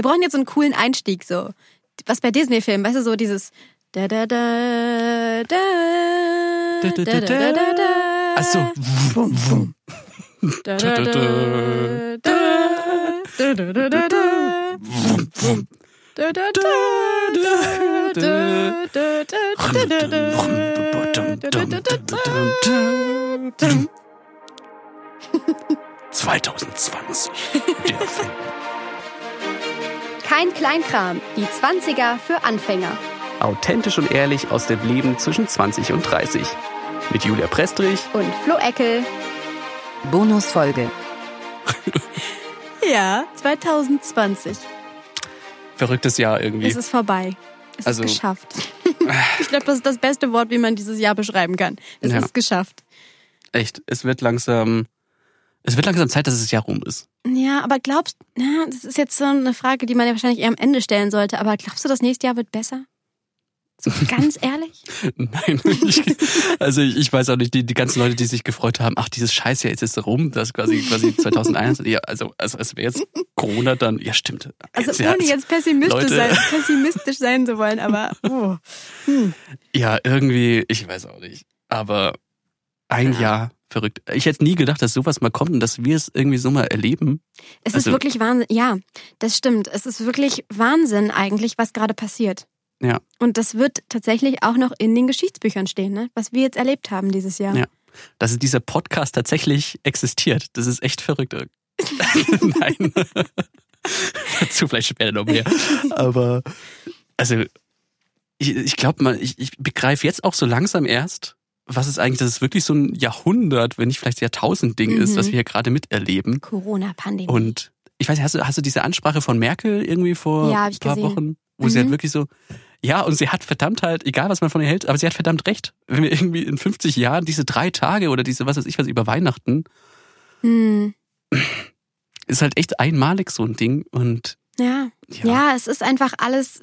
Wir brauchen jetzt so einen coolen Einstieg, so. Was bei Disney-Filmen, weißt du, so dieses da da da da Da, da, da, da, da. Ach so. Wum, wum. da da da da da da da da da Wum, wum. da da da da da da da da da da da 2020. Der Film. Kein Kleinkram, die 20er für Anfänger. Authentisch und ehrlich aus dem Leben zwischen 20 und 30. Mit Julia Prestrich. Und Flo Eckel. Bonusfolge. Ja, 2020. Verrücktes Jahr irgendwie. Es ist vorbei. Es Also- ist geschafft. ich glaube, das ist das beste Wort, wie man dieses Jahr beschreiben kann. Es Ja. ist geschafft. Echt, es wird langsam. Es wird langsam Zeit, dass das Jahr rum ist. Ja, aber glaubst, ja, das ist jetzt so eine Frage, die man ja wahrscheinlich eher am Ende stellen sollte, aber glaubst du, das nächste Jahr wird besser? So ganz ehrlich? Nein, ich, also ich, ich weiß auch nicht, die, die ganzen Leute, die sich gefreut haben, ach, dieses Scheißjahr jetzt ist rum, das quasi quasi 2001, ja, also, also es wäre jetzt Corona dann, ja stimmt. Also Jetzt, ohne jetzt pessimistisch sein, pessimistisch sein zu wollen, aber oh. Ja, irgendwie, ich weiß auch nicht. Aber ein Ja. Jahr verrückt. Ich hätte nie gedacht, dass sowas mal kommt und dass wir es irgendwie so mal erleben. Es Also- ist wirklich Wahnsinn. Ja, das stimmt. Es ist wirklich Wahnsinn eigentlich, was gerade passiert. Ja. Und das wird tatsächlich auch noch in den Geschichtsbüchern stehen, ne? was wir jetzt erlebt haben dieses Jahr. Ja. Dass dieser Podcast tatsächlich existiert. Das ist echt verrückt. Nein. Dazu vielleicht später noch mehr. Aber, also, ich, ich glaube mal, ich, ich begreife jetzt auch so langsam erst, was ist eigentlich, dass es wirklich so ein Jahrhundert, wenn nicht vielleicht Jahrtausend-Ding ist, Mhm. was wir hier gerade miterleben. Corona-Pandemie. Und ich weiß nicht, hast du, hast du diese Ansprache von Merkel irgendwie vor Ja, ein paar gesehen. Wochen, wo sie halt Mhm. wirklich so, ja, und sie hat verdammt halt, egal was man von ihr hält, aber sie hat verdammt recht. Wenn wir irgendwie in 50 Jahren diese drei Tage oder diese, was weiß ich was, über Weihnachten, hm. ist halt echt einmalig so ein Ding und Ja. ja, ja, es ist einfach alles,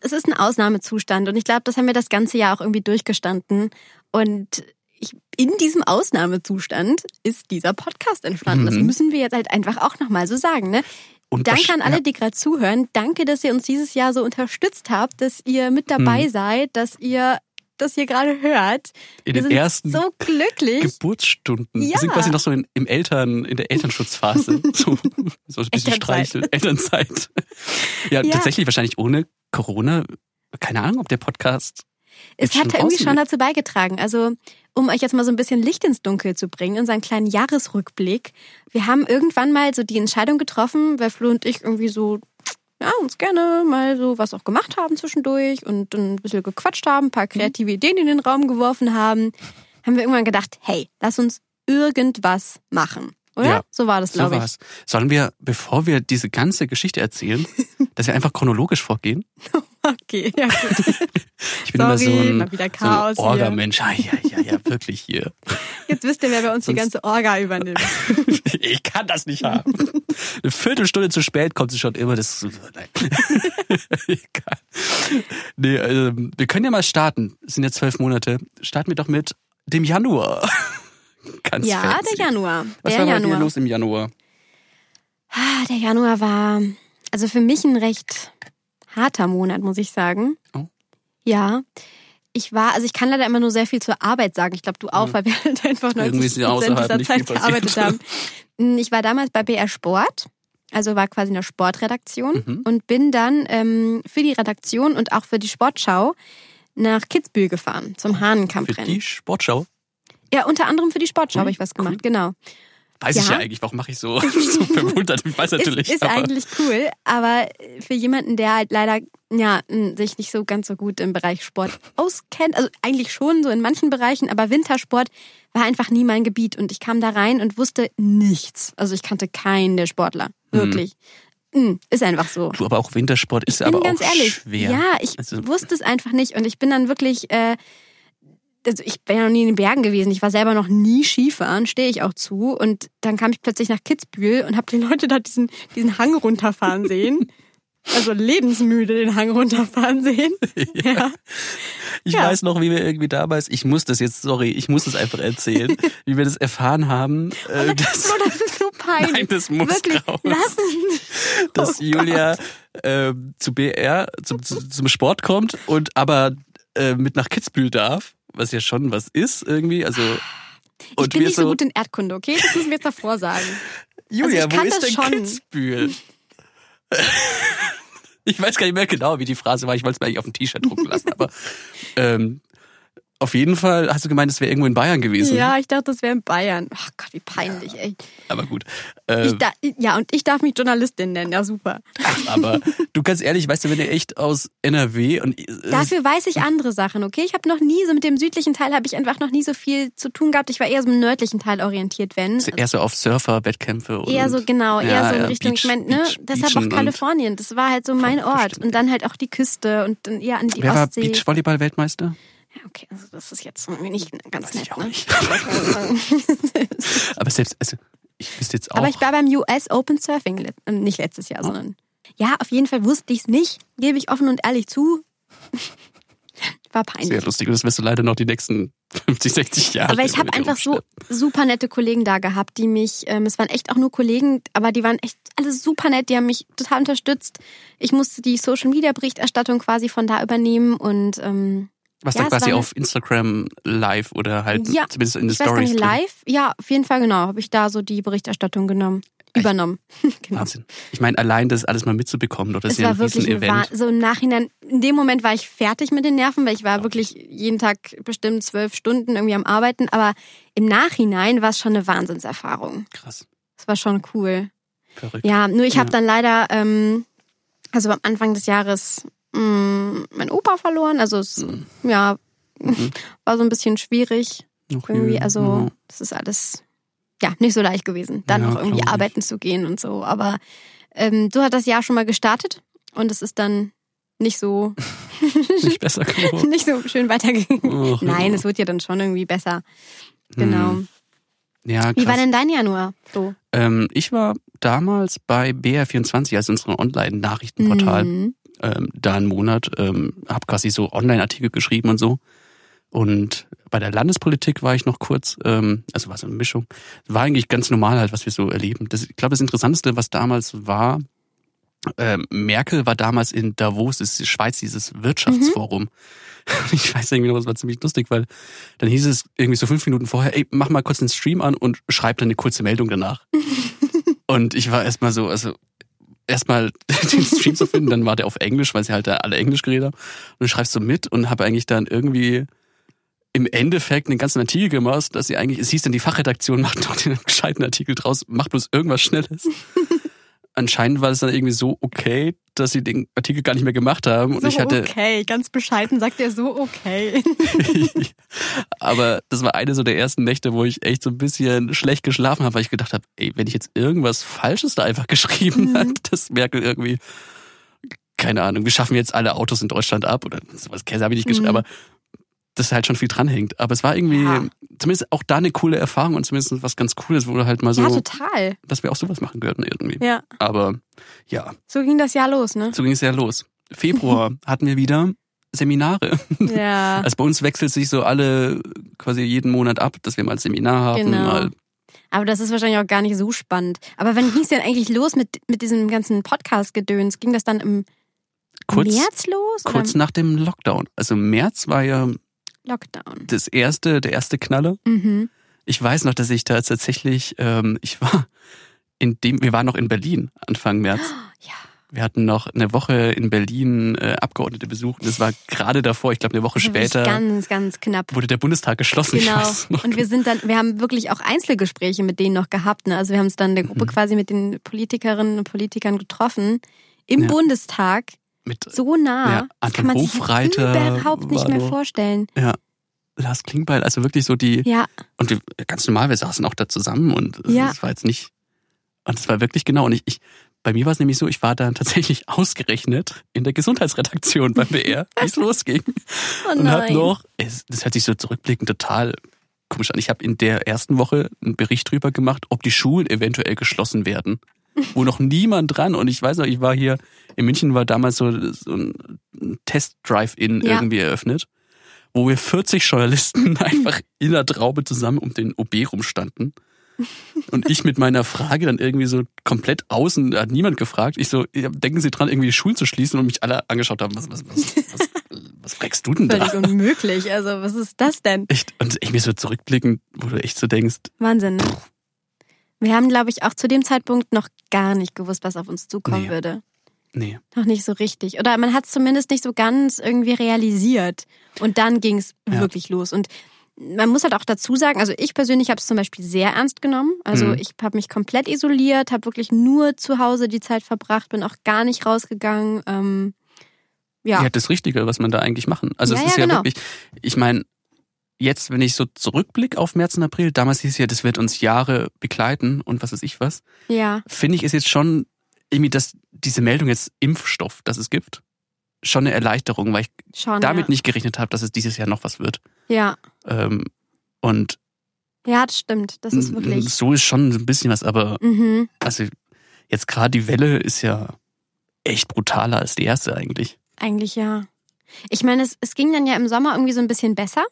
es ist ein Ausnahmezustand und ich glaube, das haben wir das ganze Jahr auch irgendwie durchgestanden und ich, in diesem Ausnahmezustand ist dieser Podcast entstanden. Das Mhm. müssen wir jetzt halt einfach auch nochmal so sagen. Ne? und Danke an alle, die gerade zuhören. Danke, dass ihr uns dieses Jahr so unterstützt habt, dass ihr mit dabei Mhm. seid, dass ihr das hier gerade hört. in wir den sind ersten so glücklich. Geburtsstunden. Wir Ja. sind quasi noch so in, im Eltern, in der Elternschutzphase. so, so ein bisschen streicheln. Elternzeit. Ja, Ja. tatsächlich wahrscheinlich ohne Corona. Keine Ahnung, ob der Podcast Es hat schon irgendwie schon dazu beigetragen. Also, um euch jetzt mal so ein bisschen Licht ins Dunkel zu bringen, unseren kleinen Jahresrückblick. Wir haben irgendwann mal so die Entscheidung getroffen, weil Flo und ich irgendwie so, ja, uns gerne mal so was auch gemacht haben zwischendurch und ein bisschen gequatscht haben, ein paar Mhm. kreative Ideen in den Raum geworfen haben, haben wir irgendwann gedacht, hey, lass uns irgendwas machen. Oder? Ja, so war das, So glaube ich. war's. Sollen wir, bevor wir diese ganze Geschichte erzählen, dass wir einfach chronologisch vorgehen? Okay, ja gut. Ich bin immer so Sorry, ein, mal wieder so ein Chaos hier. Orga-Mensch. Ah, ja, ja, ja, wirklich hier. Jetzt wisst ihr, wer bei uns die Sonst- ganze Orga übernimmt. Ich kann das nicht haben. Eine Viertelstunde zu spät kommt sie schon immer. Das ist, nein. Nee, ähm, wir können ja mal starten. Es sind jetzt zwölf Monate. Starten wir doch mit dem Januar. Ganz Ja, fancy. der Januar. Was der war bei dir Januar. los im Januar? Ah, Der Januar war also für mich ein recht harter Monat, muss ich sagen. Oh. Ja. Ich war, also ich kann leider immer nur sehr viel zur Arbeit sagen. Ich glaube, du auch, weil wir halt einfach 90 Irgendwie ist ja Prozent dieser Zeit gearbeitet haben. Mm, Ich war damals bei BR Sport, also war quasi in der Sportredaktion Mhm. und bin dann ähm, für die Redaktion und auch für die Sportschau nach Kitzbühel gefahren, zum Für Hahnenkampfrennen. die Sportschau? Ja, unter anderem für die Sportschau Cool, habe ich was gemacht, genau. Weiß ich Ja. ja eigentlich. Warum mache ich so, so verwundert? Ich weiß natürlich. ist, ist eigentlich cool, aber für jemanden, der halt leider ja sich nicht so ganz so gut im Bereich Sport auskennt, also eigentlich schon so in manchen Bereichen, aber Wintersport war einfach nie mein Gebiet und ich kam da rein und wusste nichts. Also ich kannte keinen der Sportler, wirklich. Mm, Ist einfach so. du, aber auch Wintersport ist Ich bin aber ganz auch ehrlich. schwer. Ja, ich Also- wusste es einfach nicht und ich bin dann wirklich, äh, also ich bin ja noch nie in den Bergen gewesen. Ich war selber noch nie Skifahren, stehe ich auch zu. Und dann kam ich plötzlich nach Kitzbühel und habe die Leute da diesen, diesen Hang runterfahren sehen. Also lebensmüde den Hang runterfahren sehen. Ja. Ich Ja. weiß noch, wie wir irgendwie damals, ich muss das jetzt, sorry, ich muss es einfach erzählen, wie wir das erfahren haben. Äh, dass, Oh, das ist so peinlich. Nein, das muss Wirklich, raus. lass es. dass Oh Julia ähm, zu BR, zum, zu, zum Sport kommt und aber äh, mit nach Kitzbühel darf, was ja schon was ist irgendwie. Also Ich bin nicht so gut in Erdkunde, okay? Das müssen wir jetzt davor sagen. Julia, ich wo kann ist das denn schon. Kitzbühel? ich weiß gar nicht mehr genau, wie die Phrase war. Ich wollte es mir eigentlich auf ein T-Shirt drucken lassen, aber ähm, auf jeden Fall hast du gemeint, es wäre irgendwo in Bayern gewesen. Ja, ich dachte, das wäre in Bayern. Ach Gott, wie peinlich, ey. Aber gut. Äh, da, ja, und ich darf mich Journalistin nennen, ja super. aber du ganz ehrlich, weißt du, wenn ihr echt aus NRW und äh, Dafür weiß ich andere Sachen, okay? Ich habe noch nie, so mit dem südlichen Teil habe ich einfach noch nie so viel zu tun gehabt. Ich war eher so im nördlichen Teil orientiert, wenn. eher so auf Surfer-Wettkämpfe und Eher so, genau, eher Ja, so in ja, Richtung, Beach- ich meine, ne, Beach- deshalb Beachen auch Kalifornien. Das war halt so mein Ort. Und dann halt auch die Küste und dann eher an die Wer war Ostsee. Beachvolleyball-Weltmeister? Okay, also das ist jetzt nicht ganz nett, ich auch ne? nicht. Aber selbst, also ich wüsste jetzt auch. Aber ich war beim US Open Surfing, äh, nicht letztes Jahr, sondern. Ja, auf jeden Fall wusste ich es nicht, gebe ich offen und ehrlich zu. War peinlich. sehr lustig und das wirst du leider noch die nächsten 50, 60 Jahre. Aber ich habe einfach so super nette Kollegen da gehabt, die mich, ähm, es waren echt auch nur Kollegen, aber die waren echt alle super nett, die haben mich total unterstützt. Ich musste die Social Media Berichterstattung quasi von da übernehmen und ähm, Was ja, dann quasi war- auf Instagram live oder halt Ja, zumindest in den Stories live? Ja, auf jeden Fall genau, habe ich da so die Berichterstattung genommen, übernommen. genau. Wahnsinn. Ich meine, allein das alles mal mitzubekommen, oder? Das Es ist ja war ein wirklich Riesen-Event. Wah- so im Nachhinein, in dem Moment war ich fertig mit den Nerven, weil ich war wirklich jeden Tag bestimmt zwölf Stunden irgendwie am Arbeiten, aber im Nachhinein war es schon eine Wahnsinnserfahrung. Krass. Es war schon cool. Verrückt. Ja, nur ich habe Ja. dann leider, ähm, also am Anfang des Jahres, mh, meinen Opa verloren. Also es, Mhm. ja, war so ein bisschen schwierig Noch irgendwie. Also ja. das ist alles, ja, nicht so leicht gewesen, dann Ja, noch irgendwie glaub ich. arbeiten zu gehen und so. Aber ähm, so hat das Jahr schon mal gestartet und es ist dann nicht so, Nicht besser geworden. nicht so schön weitergegangen. Nein, ja. es wird ja dann schon irgendwie besser. Genau. Hm. Ja, Wie war denn dein Januar so? Ähm, ich war damals bei BR24, also unserem Online-Nachrichtenportal, Mhm. Ähm, da einen Monat, ähm, habe quasi so Online-Artikel geschrieben und so. Und bei der Landespolitik war ich noch kurz, ähm, also war so eine Mischung. War eigentlich ganz normal halt, was wir so erleben. Das, ich glaube, das Interessanteste, was damals war, ähm, Merkel war damals in Davos, das ist die Schweiz, dieses Wirtschaftsforum. Ich weiß irgendwie noch, das war ziemlich lustig, weil dann hieß es irgendwie so fünf Minuten vorher, ey, mach mal kurz den Stream an und schreib dann eine kurze Meldung danach. und ich war erstmal so, also erstmal den Stream zu finden, dann war der auf Englisch, weil sie halt da alle Englisch geredet haben. Und du schreibst so mit und habe eigentlich dann irgendwie im Endeffekt einen ganzen Artikel gemacht, dass sie eigentlich, es hieß dann, die Fachredaktion macht noch den gescheiten Artikel draus, macht bloß irgendwas Schnelles. Anscheinend war es dann irgendwie so okay, dass sie den Artikel gar nicht mehr gemacht haben. Und So ich hatte, okay, ganz bescheiden sagt er so okay. aber das war eine so der ersten Nächte, wo ich echt so ein bisschen schlecht geschlafen habe, weil ich gedacht habe, ey, wenn ich jetzt irgendwas Falsches da einfach geschrieben Mhm. hat, dass Merkel irgendwie, keine Ahnung, wir schaffen jetzt alle Autos in Deutschland ab oder sowas, Käse habe ich nicht geschrieben, Mhm. aber dass halt schon viel dranhängt. Aber es war irgendwie, Ja. zumindest auch da eine coole Erfahrung und zumindest was ganz Cooles, wo du halt mal so, Ja, total. dass wir auch sowas machen könnten irgendwie. Ja, Aber ja, so ging das Jahr los, ne? so ging es ja los. Februar hatten wir wieder Seminare. Ja. Also bei uns wechselt sich so alle quasi jeden Monat ab, dass wir mal ein Seminar haben, Genau. mal Aber das ist wahrscheinlich auch gar nicht so spannend. Aber wann ging es denn eigentlich los mit, mit diesem ganzen Podcast-Gedöns? Ging das dann im kurz, März los? kurz oder nach dem Lockdown. Also März war ja Lockdown? das erste, der erste Knaller. Mhm. Ich weiß noch, dass ich da tatsächlich, ähm, ich war in dem, wir waren noch in Berlin Anfang März. Ja. Wir hatten noch eine Woche in Berlin äh, Abgeordnete besucht. Das war gerade davor, ich glaube eine Woche später, Ganz, ganz knapp. wurde der Bundestag geschlossen. Genau. Und wir sind dann, wir haben wirklich auch Einzelgespräche mit denen noch gehabt. Ne? Also wir haben uns dann in der Gruppe Mhm. quasi mit den Politikerinnen und Politikern getroffen. Im Ja. Bundestag. Mit So nah. Ja, das Anton kann man sich Hofreiter überhaupt nicht mehr vorstellen. Lars Klingbeil, also wirklich so die, Ja, und wir, ganz normal, wir saßen auch da zusammen und es Ja. war jetzt nicht, und es war wirklich genau, und ich, ich bei mir war es nämlich so, ich war dann tatsächlich ausgerechnet in der Gesundheitsredaktion beim BR, wie es losging. oh und nein. noch, es, das hört sich so zurückblickend total komisch an. Ich habe in der ersten Woche einen Bericht drüber gemacht, ob die Schulen eventuell geschlossen werden. Wo noch niemand dran. Und ich weiß noch, ich war hier, in München war damals so, so ein Test-Drive-In Ja. irgendwie eröffnet, wo wir 40 Journalisten einfach in der Traube zusammen um den OB rumstanden. Und ich mit meiner Frage dann irgendwie so komplett außen, hat niemand gefragt. Ich so, denken Sie dran, irgendwie die Schulen zu schließen und mich alle angeschaut haben, was, was, was, was, was fragst du denn Völlig da? unmöglich. Also, was ist das denn? Echt, und ich mir so zurückblickend, wo du echt so denkst, Wahnsinn, ne? Wir haben, glaube ich, auch zu dem Zeitpunkt noch gar nicht gewusst, was auf uns zukommen Nee. würde. nee, Noch nicht so richtig. Oder man hat es zumindest nicht so ganz irgendwie realisiert. Und dann ging es Ja. wirklich los. Und man muss halt auch dazu sagen, also ich persönlich habe es zum Beispiel sehr ernst genommen. Also Mhm. ich habe mich komplett isoliert, habe wirklich nur zu Hause die Zeit verbracht, bin auch gar nicht rausgegangen. Ähm, ja. ja, das Richtige, was man da eigentlich machen. Also Ja, es ist ja, genau. wirklich, ich meine, jetzt, wenn ich so zurückblicke auf März und April, damals hieß es ja, das wird uns Jahre begleiten und was weiß ich was, ja, finde ich, ist jetzt schon irgendwie, dass diese Meldung jetzt Impfstoff, dass es gibt, schon eine Erleichterung, weil ich schon. damit ja. nicht gerechnet habe, dass es dieses Jahr noch was wird. Ja. Ähm, und ja, das stimmt. Das ist wirklich. so ist schon so ein bisschen was, aber Mhm. also jetzt gerade die Welle ist ja echt brutaler als die erste eigentlich. Eigentlich ja. Ich meine, es, es ging dann ja im Sommer irgendwie so ein bisschen besser.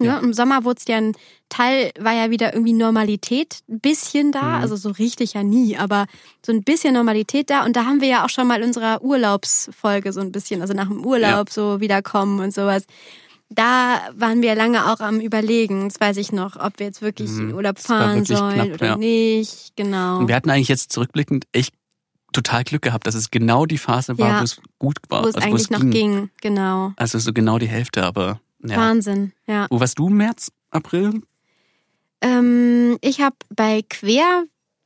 Ne? Ja. Im Sommer wurde es ja ein Teil, war ja wieder irgendwie Normalität ein bisschen da. Mhm. Also so richtig ja nie, aber so ein bisschen Normalität da. Und da haben wir ja auch schon mal in unserer Urlaubsfolge so ein bisschen, also nach dem Urlaub so wiederkommen und sowas. Da waren wir lange auch am Überlegen, das weiß ich noch, ob wir jetzt wirklich Mhm. in Urlaub fahren sollen knapp, oder ja. nicht. Genau. Und wir hatten eigentlich jetzt zurückblickend echt total Glück gehabt, dass es genau die Phase war, Ja. wo es gut war. Wo es also eigentlich noch ging. ging. Genau. Also so genau die Hälfte, aber ja. Wahnsinn, ja. Wo warst du im März, April? Ähm, ich habe bei Quer,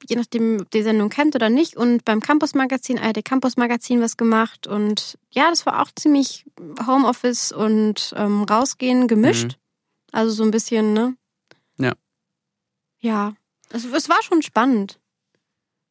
je nachdem, ob die Sendung kennt oder nicht, und beim Campus Magazin, ARD Campus Magazin was gemacht. Und ja, das war auch ziemlich Homeoffice und ähm, rausgehen gemischt. Also so ein bisschen, ne? Ja. Ja. Es, es war schon spannend.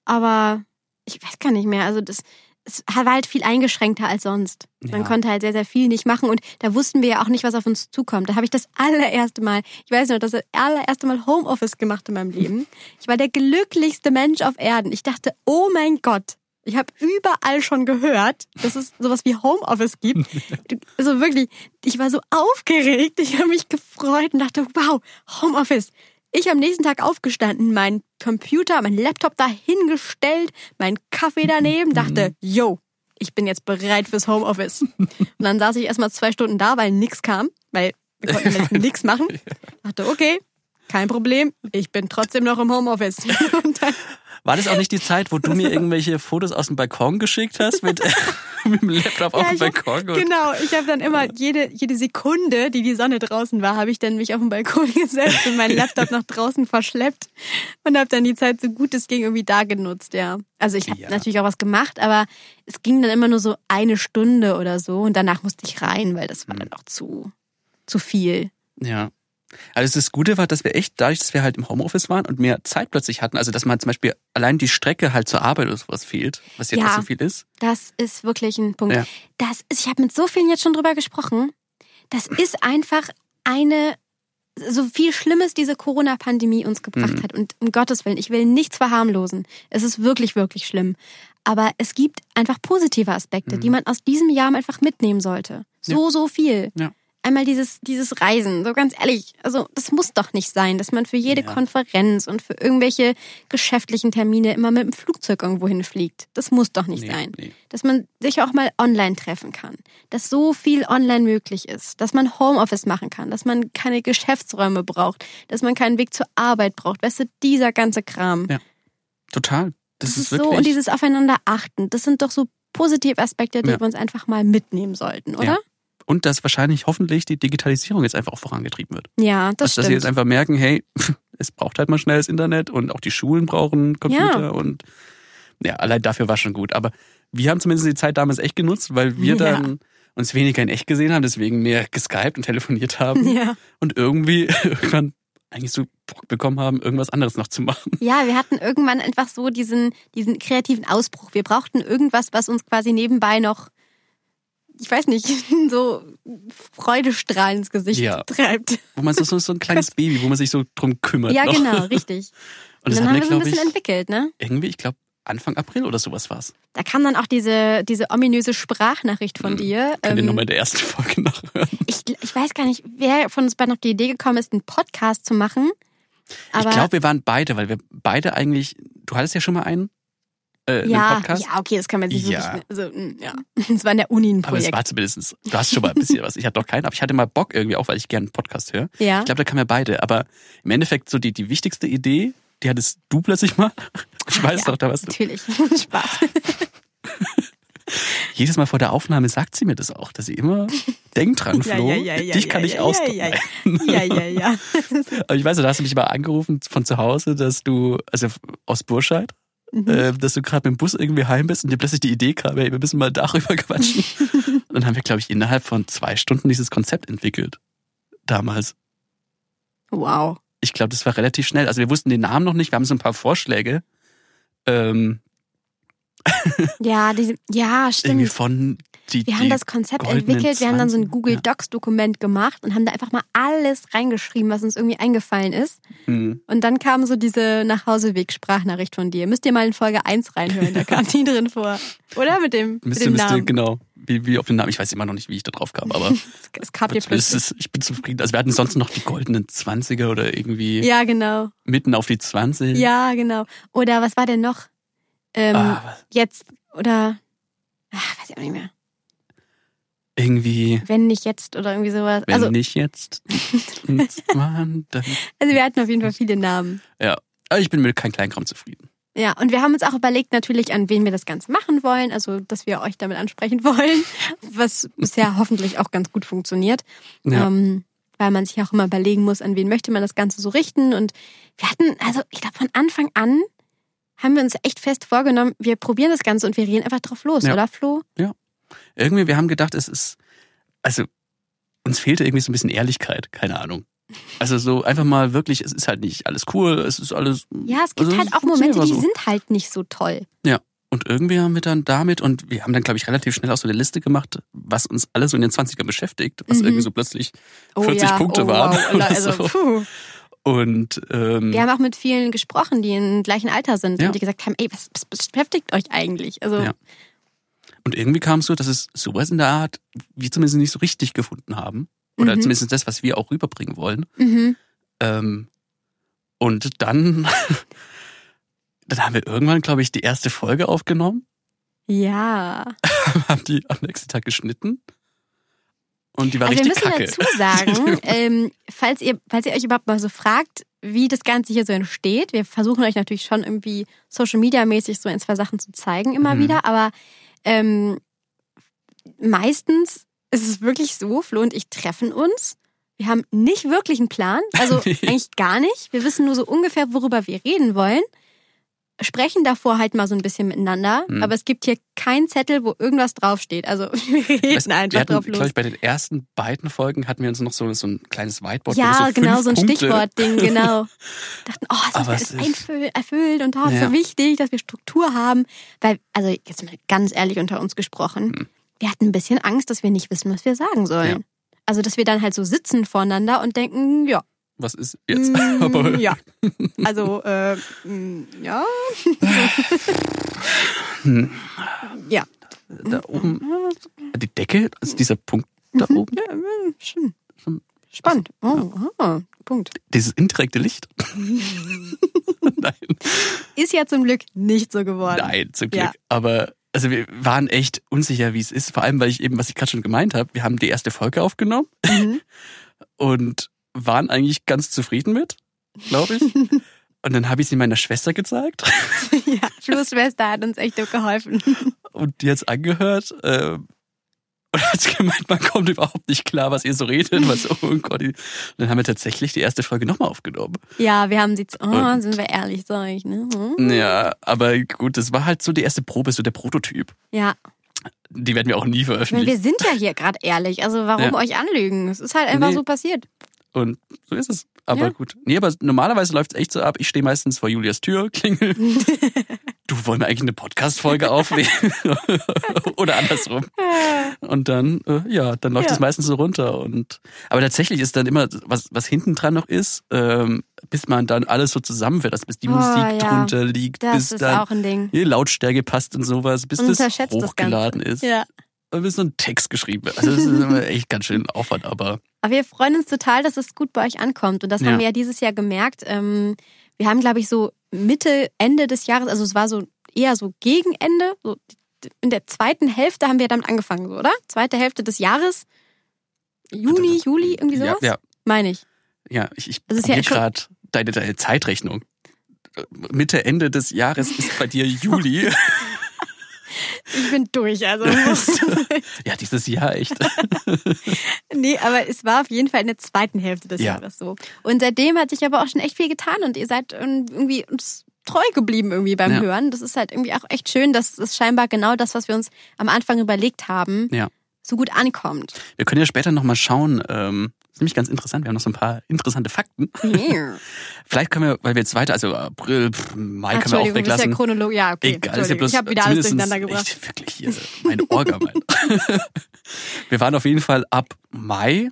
Aber ich weiß gar nicht mehr. Also das es war halt viel eingeschränkter als sonst. Man Ja. konnte halt sehr, sehr viel nicht machen und da wussten wir ja auch nicht, was auf uns zukommt. Da habe ich das allererste Mal, ich weiß noch, das allererste Mal Homeoffice gemacht in meinem Leben. Ich war der glücklichste Mensch auf Erden. Ich dachte, oh mein Gott, ich habe überall schon gehört, dass es sowas wie Homeoffice gibt. Also wirklich, ich war so aufgeregt, ich habe mich gefreut und dachte, wow, Homeoffice. Ich am nächsten Tag aufgestanden, mein Computer, mein Laptop dahingestellt, mein Kaffee daneben, dachte, yo, ich bin jetzt bereit fürs Homeoffice. Und dann saß ich erstmal zwei Stunden da, weil nichts kam, weil wir konnten jetzt nichts machen. Dachte, okay, kein Problem, ich bin trotzdem noch im Homeoffice. Und dann, War das auch nicht die Zeit, wo du mir irgendwelche Fotos aus dem Balkon geschickt hast mit, mit dem Laptop auf Ja, dem ich hab- Balkon? Und genau, ich habe dann immer jede, jede Sekunde, die die Sonne draußen war, habe ich dann mich auf den Balkon gesetzt und meinen Laptop nach draußen verschleppt und habe dann die Zeit so gut es ging irgendwie da genutzt, ja. Also ich habe Ja. natürlich auch was gemacht, aber es ging dann immer nur so eine Stunde oder so und danach musste ich rein, weil das war dann auch zu, zu viel. Ja. Also das Gute war, dass wir echt, dadurch, dass wir halt im Homeoffice waren und mehr Zeit plötzlich hatten, also dass man zum Beispiel allein die Strecke halt zur Arbeit oder sowas fehlt, was ja, Ja. trotzdem viel ist. Das ist wirklich ein Punkt. Ja. Das ist, ich habe mit so vielen jetzt schon drüber gesprochen. Das ist einfach eine, so viel Schlimmes diese Corona-Pandemie uns gebracht Mhm. hat. Und um Gottes Willen, ich will nichts verharmlosen. Es ist wirklich, wirklich schlimm. Aber es gibt einfach positive Aspekte, die man aus diesem Jahr einfach mitnehmen sollte. So, so viel. Mhm. Ja. Einmal dieses, dieses Reisen, so ganz ehrlich, also das muss doch nicht sein, dass man für jede Ja. Konferenz und für irgendwelche geschäftlichen Termine immer mit dem Flugzeug irgendwo hinfliegt. Das muss doch nicht Nee, sein nee. dass man sich auch mal online treffen kann, dass so viel online möglich ist, dass man Homeoffice machen kann, dass man keine Geschäftsräume braucht, dass man keinen Weg zur Arbeit braucht. Weißt du, dieser ganze Kram. Ja, Total. Das, das, ist, ist wirklich. so und dieses Aufeinander achten, das sind doch so positive Aspekte, die Ja. wir uns einfach mal mitnehmen sollten, oder? Und dass wahrscheinlich hoffentlich die Digitalisierung jetzt einfach auch vorangetrieben wird. Ja, das Also, dass sie jetzt stimmt. einfach merken, hey, es braucht halt mal schnelles Internet und auch die Schulen brauchen Computer Ja. und ja, allein dafür war schon gut. Aber wir haben zumindest die Zeit damals echt genutzt, weil wir Ja. dann uns weniger in echt gesehen haben, deswegen mehr geskypt und telefoniert haben Ja. und irgendwie irgendwann eigentlich so Bock bekommen haben, irgendwas anderes noch zu machen. ja, wir hatten irgendwann einfach so diesen, diesen kreativen Ausbruch. Wir brauchten irgendwas, was uns quasi nebenbei noch, ich weiß nicht, so Freudestrahlen ins Gesicht Ja. treibt. Wo man so, so, ein kleines Baby, wo man sich so drum kümmert. Ja, noch. genau, richtig. Und Und dann haben wir, wir so ein glaube ich, bisschen entwickelt, ne? irgendwie, ich glaube, Anfang April oder sowas war's. Da kam dann auch diese, diese ominöse Sprachnachricht von dir. Könnt ihr Ähm, nochmal in der ersten Folge nachhören. ich, ich weiß gar nicht, wer von uns beiden auf die Idee gekommen ist, einen Podcast zu machen, Aber ich glaube, wir waren beide, weil wir beide eigentlich, du hattest ja schon mal einen, äh, ja, Podcast. ja, okay, das kann man nicht Ja. wirklich. Also, mm, ja. Das war in der Uni ein Aber es Projekt. war zumindest, du hast schon mal ein bisschen was. Ich hatte doch keinen, aber ich hatte mal Bock irgendwie auch, weil ich gerne einen Podcast höre. Ja. Ich glaube, da kamen wir beide. Aber im Endeffekt so die, die wichtigste Idee, die hattest du plötzlich mal. Ich weiß ja, doch, da warst du. Natürlich. Spaß. Jedes Mal vor der Aufnahme sagt sie mir das auch, dass sie immer, denk dran, Ja, Flo, ja, ja, ja, dich ja, kann ich ja, ausdrücken. ja, Ja, ja, ja. Aber ich weiß, da hast du mich mal angerufen von zu Hause, dass du, also aus Burscheid, Mhm. äh, dass du gerade mit dem Bus irgendwie heim bist und dir plötzlich die Idee kam, ey, wir müssen mal darüber quatschen. und dann haben wir, glaube ich, innerhalb von zwei Stunden dieses Konzept entwickelt. Damals. Wow. Ich glaube, das war relativ schnell. Also wir wussten den Namen noch nicht, wir haben so ein paar Vorschläge. Ähm, Ja, diese, ja, irgendwie stimmt. von die, Wir haben die das Konzept entwickelt, wir haben dann so ein 20, Google ja. Docs Dokument gemacht und haben da einfach mal alles reingeschrieben, was uns irgendwie eingefallen ist. Hm. Und dann kam so diese Nachhauseweg-Sprachnachricht von dir. Müsst ihr mal in Folge 1 reinhören, da kam die drin vor. Oder? Mit dem, mit Müsste, dem müsste, Namen. genau. Wie, wie auf den Namen. Ich weiß immer noch nicht, wie ich da drauf kam, aber Es kam dir plötzlich. ist, ich bin zufrieden. Also wir hatten sonst noch die goldenen 20er oder irgendwie Ja, genau. mitten auf die 20. Ja, genau. Oder was war denn noch? Ähm, Ah, Jetzt, oder, ach, weiß ich auch nicht mehr. irgendwie, Wenn nicht jetzt oder irgendwie sowas. wenn Also, nicht jetzt. dann. also wir hatten auf jeden Fall viele Namen. Ja. Aber ich bin mit kein Kleinkram zufrieden. Ja, und wir haben uns auch überlegt natürlich, an wen wir das Ganze machen wollen, also dass wir euch damit ansprechen wollen, was bisher hoffentlich auch ganz gut funktioniert. Ja. Ähm, weil man sich auch immer überlegen muss, an wen möchte man das Ganze so richten. Und wir hatten, also ich glaube von Anfang an haben wir uns echt fest vorgenommen, wir probieren das Ganze und wir reden einfach drauf los, Ja. oder Flo? Irgendwie, wir haben gedacht, es ist, also uns fehlte irgendwie so ein bisschen Ehrlichkeit, keine Ahnung. Also so einfach mal wirklich, es ist halt nicht alles cool, es ist alles. Ja, es gibt also halt auch Momente, die so. sind halt nicht so toll. Und irgendwie haben wir dann damit, und wir haben dann, glaube ich, relativ schnell auch so eine Liste gemacht, was uns alles so in den 20ern beschäftigt, was Mhm. irgendwie so plötzlich 40 Punkte oh, waren. Wow. Also, so. Und ähm, Wir haben auch mit vielen gesprochen, die im gleichen Alter sind Ja. und die gesagt haben, ey, was, was beschäftigt euch eigentlich? Also Ja. Und irgendwie kam es so, dass es sowas in der Art, wir zumindest nicht so richtig gefunden haben. Oder Mhm. zumindest das, was wir auch rüberbringen wollen. mhm. Ähm, und dann, dann haben wir irgendwann, glaube ich, die erste Folge aufgenommen, ja. haben die am nächsten Tag geschnitten. Und die war Also wir richtig müssen kacke. dazu sagen, ähm, falls, ihr, falls ihr euch überhaupt mal so fragt, wie das Ganze hier so entsteht, wir versuchen euch natürlich schon irgendwie Social Media mäßig so ein, zwei Sachen zu zeigen immer Mhm. wieder, aber ähm, meistens ist es wirklich so, Flo und ich treffen uns. Wir haben nicht wirklich einen Plan, also eigentlich gar nicht. Wir wissen nur so ungefähr, worüber wir reden wollen. Sprechen davor halt mal so ein bisschen miteinander, Mhm. aber es gibt hier keinen Zettel, wo irgendwas draufsteht. Also wir reden Weißt, einfach wir hatten, drauf glaube los. ich, bei den ersten beiden Folgen hatten wir uns noch so, so ein kleines Whiteboard. Ja, so genau, so ein Stichwortding, genau. Dachten, oh, es Aber alles ist- einfü- erfüllt und oh, ist Ja. so wichtig, dass wir Struktur haben. Weil, also jetzt mal ganz ehrlich unter uns gesprochen, Hm. wir hatten ein bisschen Angst, dass wir nicht wissen, was wir sagen sollen. Ja. Also, dass wir dann halt so sitzen voreinander und denken, ja, Was ist jetzt? mm, ja. Also, äh, mm, ja. Ja. da oben, die Decke, also dieser Punkt da Mhm. oben, ja. Schön. Spannend. Oh, oh, Punkt. dieses indirekte Licht. Nein. Ist ja zum Glück nicht so geworden. Nein, zum Glück. Ja. Aber also wir waren echt unsicher, wie es ist. Vor allem, weil ich eben, was ich gerade schon gemeint habe, wir haben die erste Folge aufgenommen Mhm. und waren eigentlich ganz zufrieden mit, glaube ich. und dann habe ich sie meiner Schwester gezeigt ja, Flo's Schwester hat uns echt geholfen. und die hat's angehört. Ähm, und hat gemeint, man kommt überhaupt nicht klar, was ihr so redet. Was, oh Gott. Und dann haben wir tatsächlich die erste Folge nochmal aufgenommen. Ja, wir haben sie, oh, Und- sind wir ehrlich, sag ich, ne? Hm? Ja, aber gut, das war halt so die erste Probe, so der Prototyp. Ja, Die werden wir auch nie meine, veröffentlichen. wir sind ja hier gerade ehrlich, also warum Ja. euch anlügen? Es ist halt einfach Nee. so passiert. Und so ist es. Aber Ja. gut. Nee, aber normalerweise läuft es echt so ab. Ich stehe meistens vor Julias Tür, klingel. du, wollen wir eigentlich eine Podcast-Folge aufnehmen? Oder andersrum. Und dann, äh, ja, dann läuft Ja. es meistens so runter. Und aber tatsächlich ist dann immer, was, was hinten dran noch ist, ähm, bis man dann alles so zusammenfährt, also bis die Oh, Musik ja. drunter liegt, Das bis ist dann auch ein Ding. die Lautstärke passt und sowas, bis das Unterschätzt das hochgeladen ist. Ja. Und bis so ein Text geschrieben wird. Also das ist immer echt ganz schön Aufwand, aber Aber wir freuen uns total, dass es gut bei euch ankommt. Und das Ja. haben wir ja dieses Jahr gemerkt. Ähm, wir haben, glaube ich, so Mitte, Ende des Jahres, also es war so eher so gegen Ende, so in der zweiten Hälfte haben wir damit angefangen, so, oder? Zweite Hälfte des Jahres. Juni, Juli, irgendwie Ja, sowas? ja, Meine ich. ja. Ich, ich Das ist ja gerade deine, deine Zeitrechnung. Mitte, Ende des Jahres ist bei dir Juli. Ich bin durch, also. ja, dieses Jahr echt. nee, aber es war auf jeden Fall in der zweiten Hälfte des Ja. Jahres so. Und seitdem hat sich aber auch schon echt viel getan und ihr seid irgendwie uns treu geblieben irgendwie beim Ja. Hören. Das ist halt irgendwie auch echt schön, dass es scheinbar genau das, was wir uns am Anfang überlegt haben, Ja. so gut ankommt. Wir können ja später nochmal schauen. Ähm, ist nämlich ganz interessant. Wir haben noch so ein paar interessante Fakten. Vielleicht können wir, weil wir jetzt weiter, also April, pff, Mai können wir auch bist ja weglassen. Chronologie. Ja, okay. Egal, ist ja bloß ich habe wieder alles durcheinander gebracht. echt wirklich hier meine Orga, mein. Wir waren auf jeden Fall ab Mai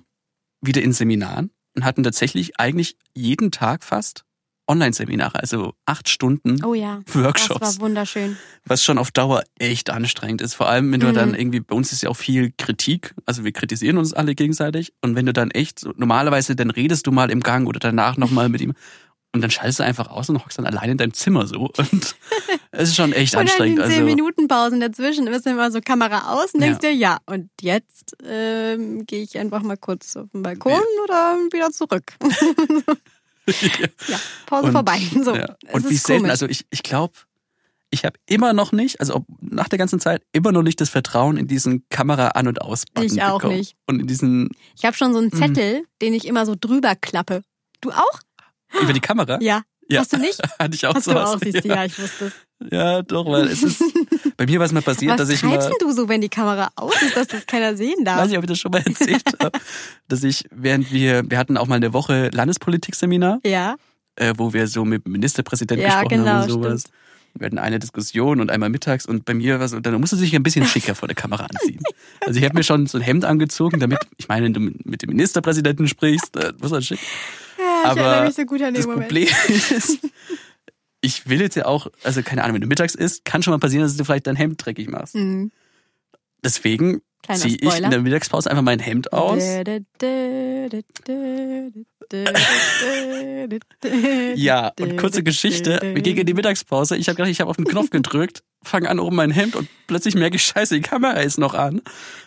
wieder in Seminaren und hatten tatsächlich eigentlich jeden Tag fast Online-Seminare, also acht Stunden Oh ja. Workshops, Das war wunderschön. was schon auf Dauer echt anstrengend ist. Vor allem, wenn du Mhm. dann irgendwie, bei uns ist ja auch viel Kritik, also wir kritisieren uns alle gegenseitig und wenn du dann echt, so, normalerweise dann redest du mal im Gang oder danach nochmal mit ihm und dann schaltest du einfach aus und hockst dann allein in deinem Zimmer so und es ist schon echt Und dann anstrengend. in zehn Also, Minuten Pausen dazwischen ist immer so Kamera aus und Ja. denkst dir, ja, und jetzt ähm, gehe ich einfach mal kurz auf den Balkon oder wieder zurück. ja, Pause Und- vorbei. So, ja. Und wie selten, also ich, ich glaube, ich habe immer noch nicht, also ob, nach der ganzen Zeit, immer noch nicht das Vertrauen in diesen Kamera an- und aus Ich auch bekommen. nicht. Und in diesen, Ich habe schon so einen Mhm. Zettel, den ich immer so drüber klappe. Du auch? über die Kamera? Ja. Ja. Hast du nicht? Hatte ich auch Hast du sowas. auch, siehst du, ja. ja, ich wusste es. Ja, doch, weil es ist, bei mir war es mal passiert, Was dass ich treibst mal, denn du so, wenn die Kamera aus ist, dass das keiner sehen darf? weiß nicht, ob ich das schon mal erzählt habe, dass ich, während wir, wir hatten auch mal eine Woche Landespolitik-Seminar, Ja, äh, wo wir so mit Ministerpräsidenten Ja, gesprochen genau, haben und sowas. Wir hatten eine Diskussion und einmal mittags und bei mir war so, dann musste sich ein bisschen schicker vor der Kamera anziehen. Also ich habe mir schon so ein Hemd angezogen, damit, ich meine, wenn du mit dem Ministerpräsidenten sprichst, äh, muss man schick. ja ich Aber mich so gut an den Das Moment. Problem ist, ich will jetzt ja auch, also keine Ahnung, wenn du mittags isst, kann schon mal passieren, dass du vielleicht dein Hemd dreckig machst. Mhm. Deswegen ziehe ich in der Mittagspause einfach mein Hemd aus. Ja, und kurze Geschichte. Wir gehen in die Mittagspause. Ich habe gedacht, ich habe auf den Knopf gedrückt, fange an oben mein Hemd und plötzlich merke ich, scheiße, die Kamera ist noch an.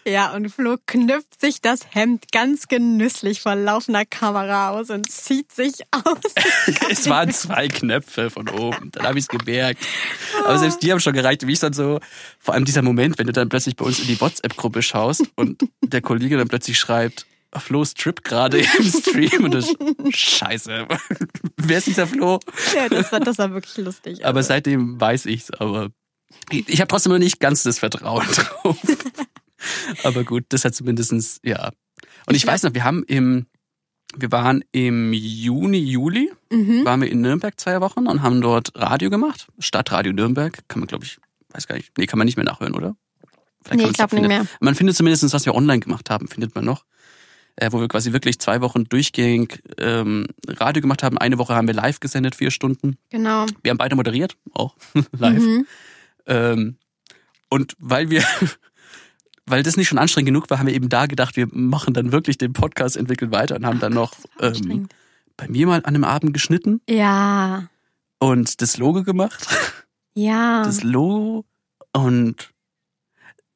Ja, und Flo knüpft sich das Hemd ganz genüsslich vor laufender Kamera aus und zieht sich aus. Es waren zwei Knöpfe von oben. Dann habe ich es gemerkt. Aber selbst die haben schon gereicht, wie ich dann so, vor allem dieser Moment, wenn du dann plötzlich bei uns in die WhatsApp-Gruppe schaust und der Kollege dann plötzlich schreibt, Flo strippt gerade im Stream und das Scheiße. Wer ist dieser Flo? Ja, das war, das war wirklich lustig. Aber Also, seitdem weiß ich's, aber ich, habe trotzdem noch nicht ganz das Vertrauen drauf. aber gut, das hat zumindestens ja. Und ich, Ich weiß noch, wir haben im, wir waren im Juni, Juli, mhm. waren wir in Nürnberg zwei Wochen und haben dort Radio gemacht. Stadtradio Nürnberg, kann man glaube ich, weiß gar nicht, nee, kann man nicht mehr nachhören, oder? Vielleicht Nee, ich glaube nicht mehr. Man findet zumindest, was wir online gemacht haben, findet man noch. Äh, wo wir quasi wirklich zwei Wochen durchgängig ähm, Radio gemacht haben. Eine Woche haben wir live gesendet, vier Stunden. Genau. Wir haben beide moderiert, auch live. Mhm. Ähm, und weil wir, weil das nicht schon anstrengend genug war, haben wir eben da gedacht, wir machen dann wirklich den Podcast entwickelt weiter und haben dann noch ähm, bei mir mal an einem Abend geschnitten Ja, und das Logo gemacht. ja. Das Logo und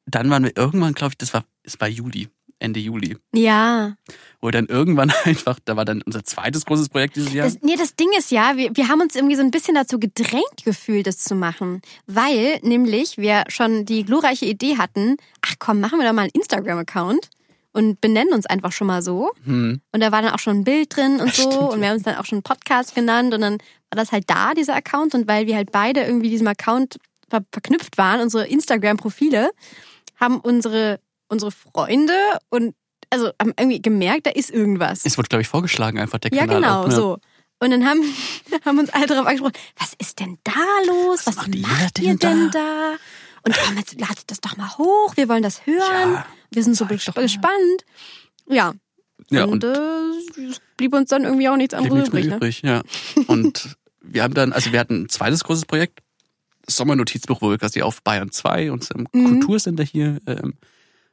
dann waren wir irgendwann, glaube ich, das war, es war Juli, Ende Juli, Ja. wo dann irgendwann einfach, da war dann unser zweites großes Projekt dieses Jahr. Das, nee, das Ding ist ja, wir, wir haben uns irgendwie so ein bisschen dazu gedrängt gefühlt, das zu machen. Weil nämlich wir schon die glorreiche Idee hatten, ach komm, machen wir doch mal einen Instagram-Account und benennen uns einfach schon mal so. hm. Und da war dann auch schon ein Bild drin und so. Stimmt, und wir haben uns dann auch schon einen Podcast genannt. Und dann war das halt da, dieser Account. Und weil wir halt beide irgendwie diesem Account ver verknüpft waren, unsere Instagram-Profile, haben unsere, unsere Freunde und also haben irgendwie gemerkt, da ist irgendwas. Es wurde, glaube ich, vorgeschlagen, einfach der Ja, Kanal. genau, auch, ne? so. Und dann haben, haben uns alle darauf angesprochen, was ist denn da los? Was, Was macht macht ihr ihr denn denn da? Und komm, jetzt ladet das doch mal hoch, wir wollen das hören. Ja, wir sind so gespannt. Ja, Ja, und, und äh, es blieb uns dann irgendwie auch nichts anderes übrig. Ne? übrig, ja. Und wir haben dann, also wir hatten ein zweites großes Projekt, Sommernotizbuch, wo wir quasi auf Bayern 2, unserem Mhm. Kultursender hier, ähm,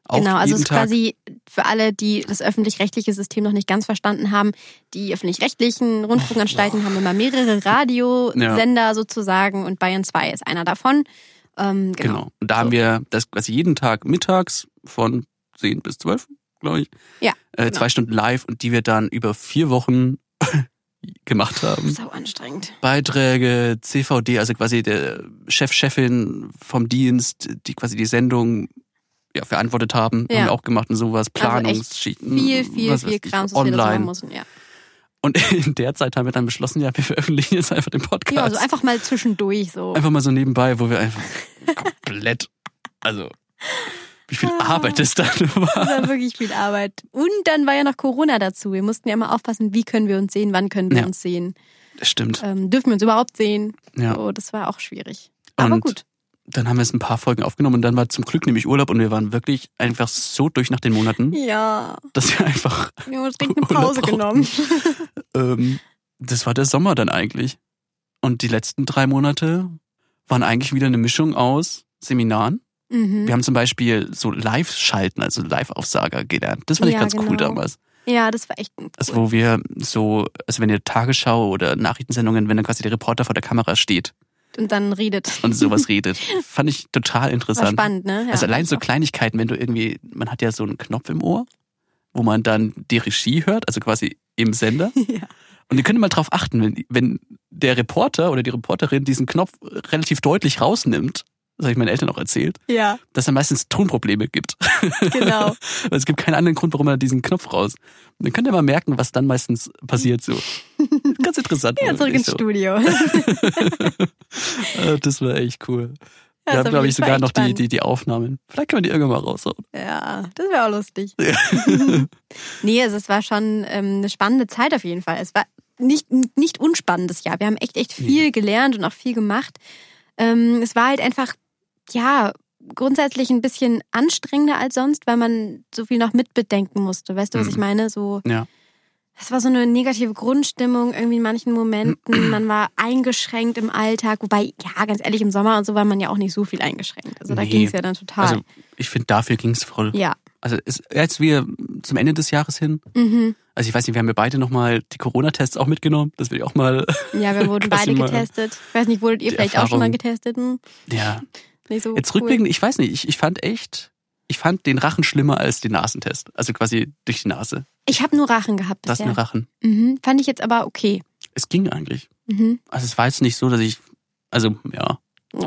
Auch genau, also es ist Tag. quasi für alle, die das öffentlich-rechtliche System noch nicht ganz verstanden haben, die öffentlich-rechtlichen Rundfunkanstalten haben immer mehrere Radiosender sozusagen und Bayern 2 ist einer davon. Ähm, genau. Genau. Und da So. haben wir das quasi jeden Tag mittags von 10 bis 12, glaube ich. Ja, Äh, genau. Zwei Stunden live und die wir dann über vier Wochen gemacht haben. Sau anstrengend. Beiträge, CVD, also quasi der Chef, Chefin vom Dienst, die quasi die Sendung ja, verantwortet haben, Ja. haben wir auch gemacht und sowas, Also Planungsschichten. Viel, viel, viel ich, Kram, was wir da so machen online. müssen. Ja. Und in der Zeit haben wir dann beschlossen, ja, wir veröffentlichen jetzt einfach den Podcast. ja, also einfach mal zwischendurch so. Einfach mal so nebenbei, wo wir einfach komplett, also wie viel Ah. Arbeit es dann Das war. war wirklich viel Arbeit. Und dann war ja noch Corona dazu. Wir mussten ja immer aufpassen, wie können wir uns sehen, wann können wir Ja. uns sehen. Das stimmt. Ähm, dürfen wir uns überhaupt sehen? Ja. So, das war auch schwierig. Aber Und gut. Dann haben wir jetzt ein paar Folgen aufgenommen und dann war zum Glück nämlich Urlaub und wir waren wirklich einfach so durch nach den Monaten, Ja, dass wir einfach, wir haben uns dringend eine Pause genommen. ähm, das war der Sommer dann eigentlich. Und die letzten drei Monate waren eigentlich wieder eine Mischung aus Seminaren. Mhm. Wir haben zum Beispiel so Live-Schalten, also Live-Aufsager gelernt. Das fand ich Ja, ganz cool genau. damals. Ja, das war echt cool. Also wo wir so, also wenn ihr Tagesschau oder Nachrichtensendungen, wenn dann quasi der Reporter vor der Kamera steht Und dann redet. und sowas redet, fand ich total War interessant. spannend, ne? Ja, also allein so. Kleinigkeiten, wenn du irgendwie, man hat ja so einen Knopf im Ohr, wo man dann die Regie hört, also quasi im Sender. Ja. Und ihr könnt mal drauf achten, wenn, wenn der Reporter oder die Reporterin diesen Knopf relativ deutlich rausnimmt, das habe ich meinen Eltern auch erzählt, Ja, dass es dann meistens Tonprobleme gibt. genau. Es gibt keinen anderen Grund, warum man diesen Knopf raus. Und dann könnt ihr mal merken, was dann meistens passiert so. Ganz interessant. Ja, zurück ins so. Studio. Äh, Das war echt cool. Ja, Wir haben, glaube ich, sogar noch die, die, die Aufnahmen. Vielleicht können wir die irgendwann mal raushauen. Ja, das wäre auch lustig. nee, also es war schon ähm, eine spannende Zeit auf jeden Fall. Es war nicht, nicht unspannendes Jahr. Wir haben echt, echt viel gelernt und auch viel gemacht. Ähm, es war halt einfach, ja, grundsätzlich ein bisschen anstrengender als sonst, weil man so viel noch mitbedenken musste. Weißt du, was Mhm. ich meine? So, Ja. es war so eine negative Grundstimmung irgendwie in manchen Momenten. Man war eingeschränkt im Alltag. Wobei, ja, ganz ehrlich, im Sommer und so war man ja auch nicht so viel eingeschränkt. Also da Nee. ging es ja dann total. Also ich finde, dafür ging's voll. ja. Also es, jetzt wir zum Ende des Jahres hin, Mhm. also ich weiß nicht, wir haben ja beide nochmal die Corona-Tests auch mitgenommen. Das will ich auch mal, Ja, wir wurden beide getestet. Ich weiß nicht, wurdet ihr vielleicht auch schon mal Erfahrung. getestet? Hm, ja. Nicht so Jetzt cool. rückblickend, ich weiß nicht, ich, ich fand echt, ich fand den Rachen schlimmer als den Nasentest. Also quasi durch die Nase. Ich habe nur Rachen gehabt Das bisher. nur Rachen. Mhm. Fand ich jetzt aber okay. Es ging eigentlich. Mhm. Also es war jetzt nicht so, dass ich, also ja,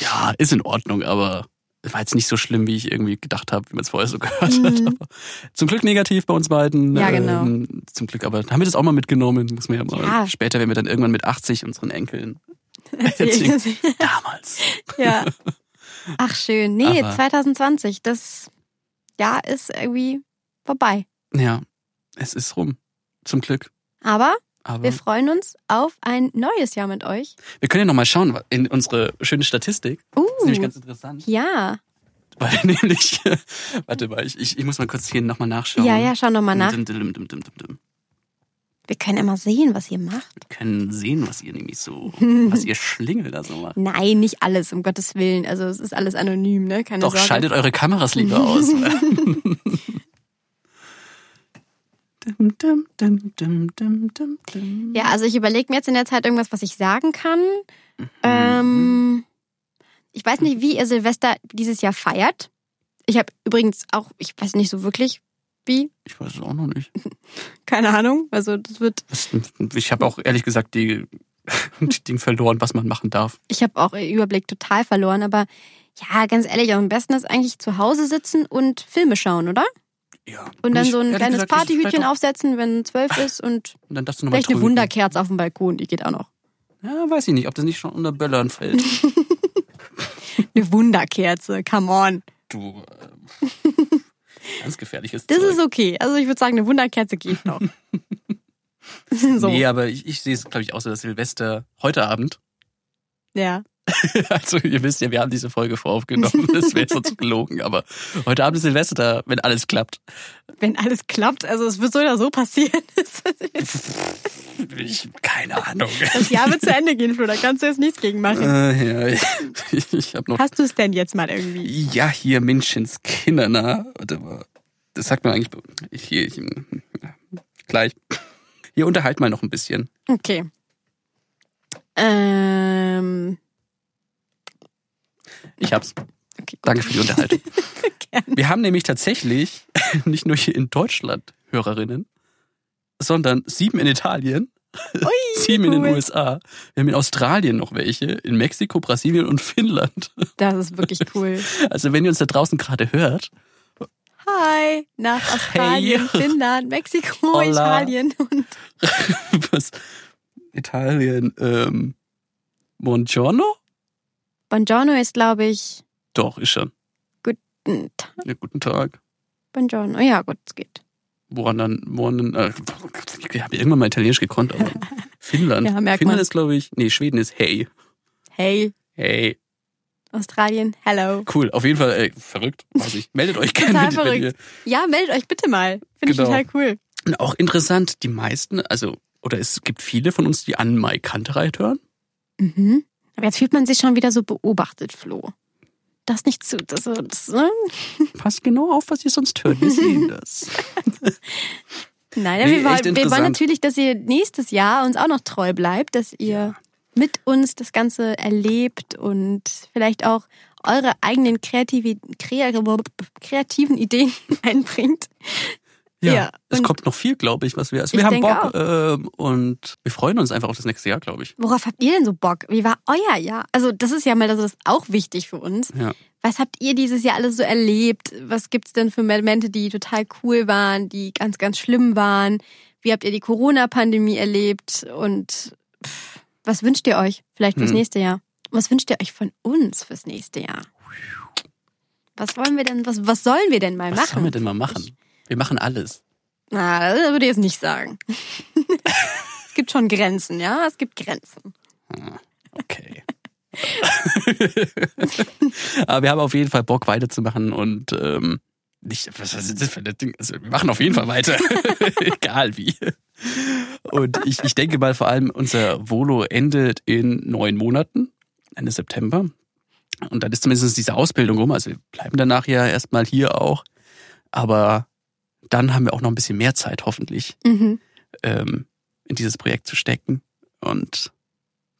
ja, ist in Ordnung, aber es war jetzt nicht so schlimm, wie ich irgendwie gedacht habe, wie man es vorher so gehört hat. Mhm. Aber zum Glück negativ bei uns beiden. Ja, genau. Ähm, zum Glück, aber haben wir das auch mal mitgenommen, muss man ja mal. Ja. Später, wenn wir dann irgendwann mit 80 unseren Enkeln Damals. ja. Ach schön. Nee, Aber- 2020, das Jahr ist irgendwie vorbei. Ja, es ist rum. Zum Glück. Aber Aber wir freuen uns auf ein neues Jahr mit euch. wir können ja nochmal schauen in unsere schöne Statistik. Das ist nämlich Uh, ganz interessant. ja. Weil nämlich, warte mal, ich, ich, ich muss mal kurz hier nochmal nachschauen. Ja, ja, schau noch mal nach. Dim, dim, dim, dim, dim, dim. Wir können immer sehen, was ihr macht. Wir können sehen, was ihr nämlich so, was ihr Schlingel da so macht. Nein, nicht alles, um Gottes Willen. Also es ist alles anonym, ne? Keine Doch, Sorge. schaltet eure Kameras lieber aus. Dim, dim, dim. Ja, also ich überlege mir jetzt in der Zeit irgendwas, was ich sagen kann. Mhm. Ähm, ich weiß nicht, wie ihr Silvester dieses Jahr feiert. Ich habe übrigens auch, ich weiß nicht so wirklich, wie. Ich weiß es auch noch nicht. Keine Ahnung. Also das wird, Ich habe auch ehrlich gesagt die, die Ding verloren, was man machen darf. ich habe auch den Überblick total verloren, aber ja, ganz ehrlich, am besten ist eigentlich zu Hause sitzen und Filme schauen, oder? Ja. Und dann Ich- so ein kleines gesagt, ich- Partyhütchen aufsetzen, wenn zwölf ist und Und dann vielleicht eine. Wunderkerze auf dem Balkon, die geht auch noch. Ja, weiß ich nicht, ob das nicht schon unter Böllern fällt. Eine Wunderkerze, come on. Du, ähm, ganz gefährliches Das Zeug. ist okay. Also ich würde sagen, eine Wunderkerze geht noch. so. Nee, aber ich, ich sehe es, glaube ich, auch so, dass Silvester heute Abend Ja. Also ihr wisst ja, wir haben diese Folge voraufgenommen. Das wäre sonst gelogen. Aber heute Abend ist Silvester, wenn alles klappt. Wenn alles klappt, also es wird so oder so passieren. Ich, keine Ahnung. Das Jahr wird zu Ende gehen, Flo, da kannst du jetzt nichts gegen machen. Äh, ja, ich, ich habe noch. Hast du es denn jetzt mal irgendwie? Ja, hier Menschenskinder, na. Warte mal. Das sagt man eigentlich. Hier, ich, gleich. Hier unterhalt mal noch ein bisschen. Okay. Ähm, Ich hab's. okay. Danke für die Unterhaltung. Wir haben nämlich tatsächlich nicht nur hier in Deutschland Hörerinnen, sondern sieben in Italien, Ui, sieben in den cool. USA. Wir haben in Australien noch welche, in Mexiko, Brasilien und Finnland. Das ist wirklich cool. Also wenn ihr uns da draußen gerade hört, Hi, nach Australien, Hey. Finnland, Mexiko, Hola. Italien und was? Italien, ähm, Buongiorno? Buongiorno ist, glaube ich, Doch, ist schon. guten Tag. Ja, guten Tag. Buongiorno. Ja, gut, es geht. Woran dann, woran dann, äh, ich habe irgendwann mal Italienisch gekonnt, aber Finnland. Ja, Finnland man. ist, glaube ich, nee, Schweden ist hey. Hey, Hey. Australien, hello. Cool, auf jeden Fall, ey, verrückt, weiß ich. Meldet euch gerne, Total wenn ihr. verrückt. Ja, meldet euch bitte mal. Finde Genau. ich total cool. Und auch interessant, die meisten, also, oder es gibt viele von uns, die an Mai Kantereit hören. Mhm. Aber jetzt fühlt man sich schon wieder so beobachtet, Flo. Das nicht zu. Das, das, ne? Passt genau auf, was ihr sonst hört. Wir sehen das. Nein, Nee, wir, wollen, wir wollen natürlich, dass ihr nächstes Jahr uns auch noch treu bleibt, dass ihr mit uns das Ganze erlebt und vielleicht auch eure eigenen kreative, krea- kreativen Ideen einbringt. Ja, Ja, es kommt noch viel, glaube ich, was wir. Also Ich wir haben Bock ähm, und wir freuen uns einfach auf das nächste Jahr, glaube ich. Worauf habt ihr denn so Bock? Wie war euer Jahr? Also, das ist ja mal das ist auch wichtig für uns. Ja. Was habt ihr dieses Jahr alles so erlebt? Was gibt's denn für Momente, die total cool waren, die ganz, ganz schlimm waren? Wie habt ihr die Corona-Pandemie erlebt? Und pff, was wünscht ihr euch vielleicht fürs Hm. nächste Jahr? Was wünscht ihr euch von uns fürs nächste Jahr? Was wollen wir denn, was, was sollen wir denn mal Was machen? sollen wir denn mal machen? Wir machen alles. Na, das würde ich jetzt nicht sagen. es gibt schon Grenzen, ja? Es gibt Grenzen. Okay. Aber wir haben auf jeden Fall Bock weiterzumachen und ähm, nicht, was ist das für ein Ding? Also, wir machen auf jeden Fall weiter. Egal wie. Und ich, ich denke mal vor allem, unser Volo endet in neun Monaten, Ende September. Und dann ist zumindest diese Ausbildung rum. Also wir bleiben danach ja erstmal hier auch. Aber dann haben wir auch noch ein bisschen mehr Zeit, hoffentlich, Mhm. ähm, in dieses Projekt zu stecken. Und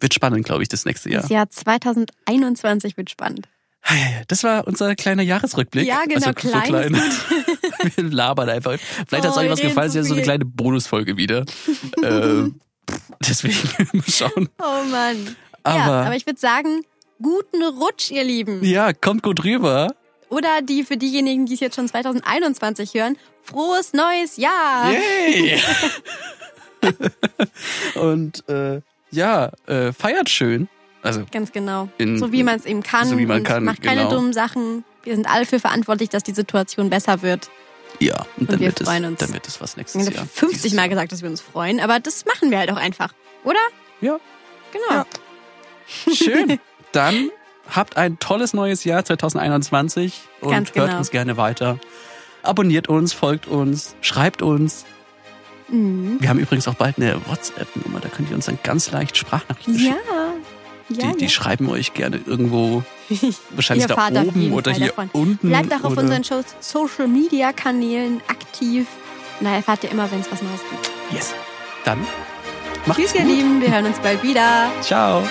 wird spannend, glaube ich, das nächste Jahr. Das Jahr 2021 wird spannend. Ja, ja. Das war unser kleiner Jahresrückblick. Ja, genau, Also, klein ist Wir labern einfach. Vielleicht hat es Oh, euch wir was gefallen. Es ist ja so eine kleine Bonusfolge wieder. ähm, deswegen mal schauen. Oh Mann. ja, Aber, aber ich würde sagen, guten Rutsch, ihr Lieben. ja, kommt gut rüber. Oder die für diejenigen, die es jetzt schon 2021 hören, frohes neues Jahr. Yay! Und äh, ja, äh, feiert schön. Also Ganz genau. In- so wie man es eben kann. so wie man und kann, Macht keine genau. dummen Sachen. Wir sind alle für verantwortlich, dass die Situation besser wird. ja, und, dann, wir wird es, freuen uns. dann wird es was nächstes Jahr. 50 Dieses Mal gesagt, dass wir uns freuen, aber das machen wir halt auch einfach. Oder? Ja. Genau. Ja. Schön. Dann habt ein tolles neues Jahr 2021 und Ganz hört genau. uns gerne weiter. Abonniert uns, folgt uns, schreibt uns. Mhm. Wir haben übrigens auch bald eine WhatsApp-Nummer, da könnt ihr uns dann ganz leicht Sprachnachrichten Ja. schicken. Ja, die, die ja. schreiben euch gerne irgendwo, wahrscheinlich Ihr da oben oder Fall hier davon. unten. Bleibt auch auf unseren Show- Social Media Kanälen aktiv. Na, erfahrt ihr immer, wenn es was Neues gibt. Yes. Dann macht's Tschüss, ihr gut. Lieben. Wir hören uns bald wieder. Ciao.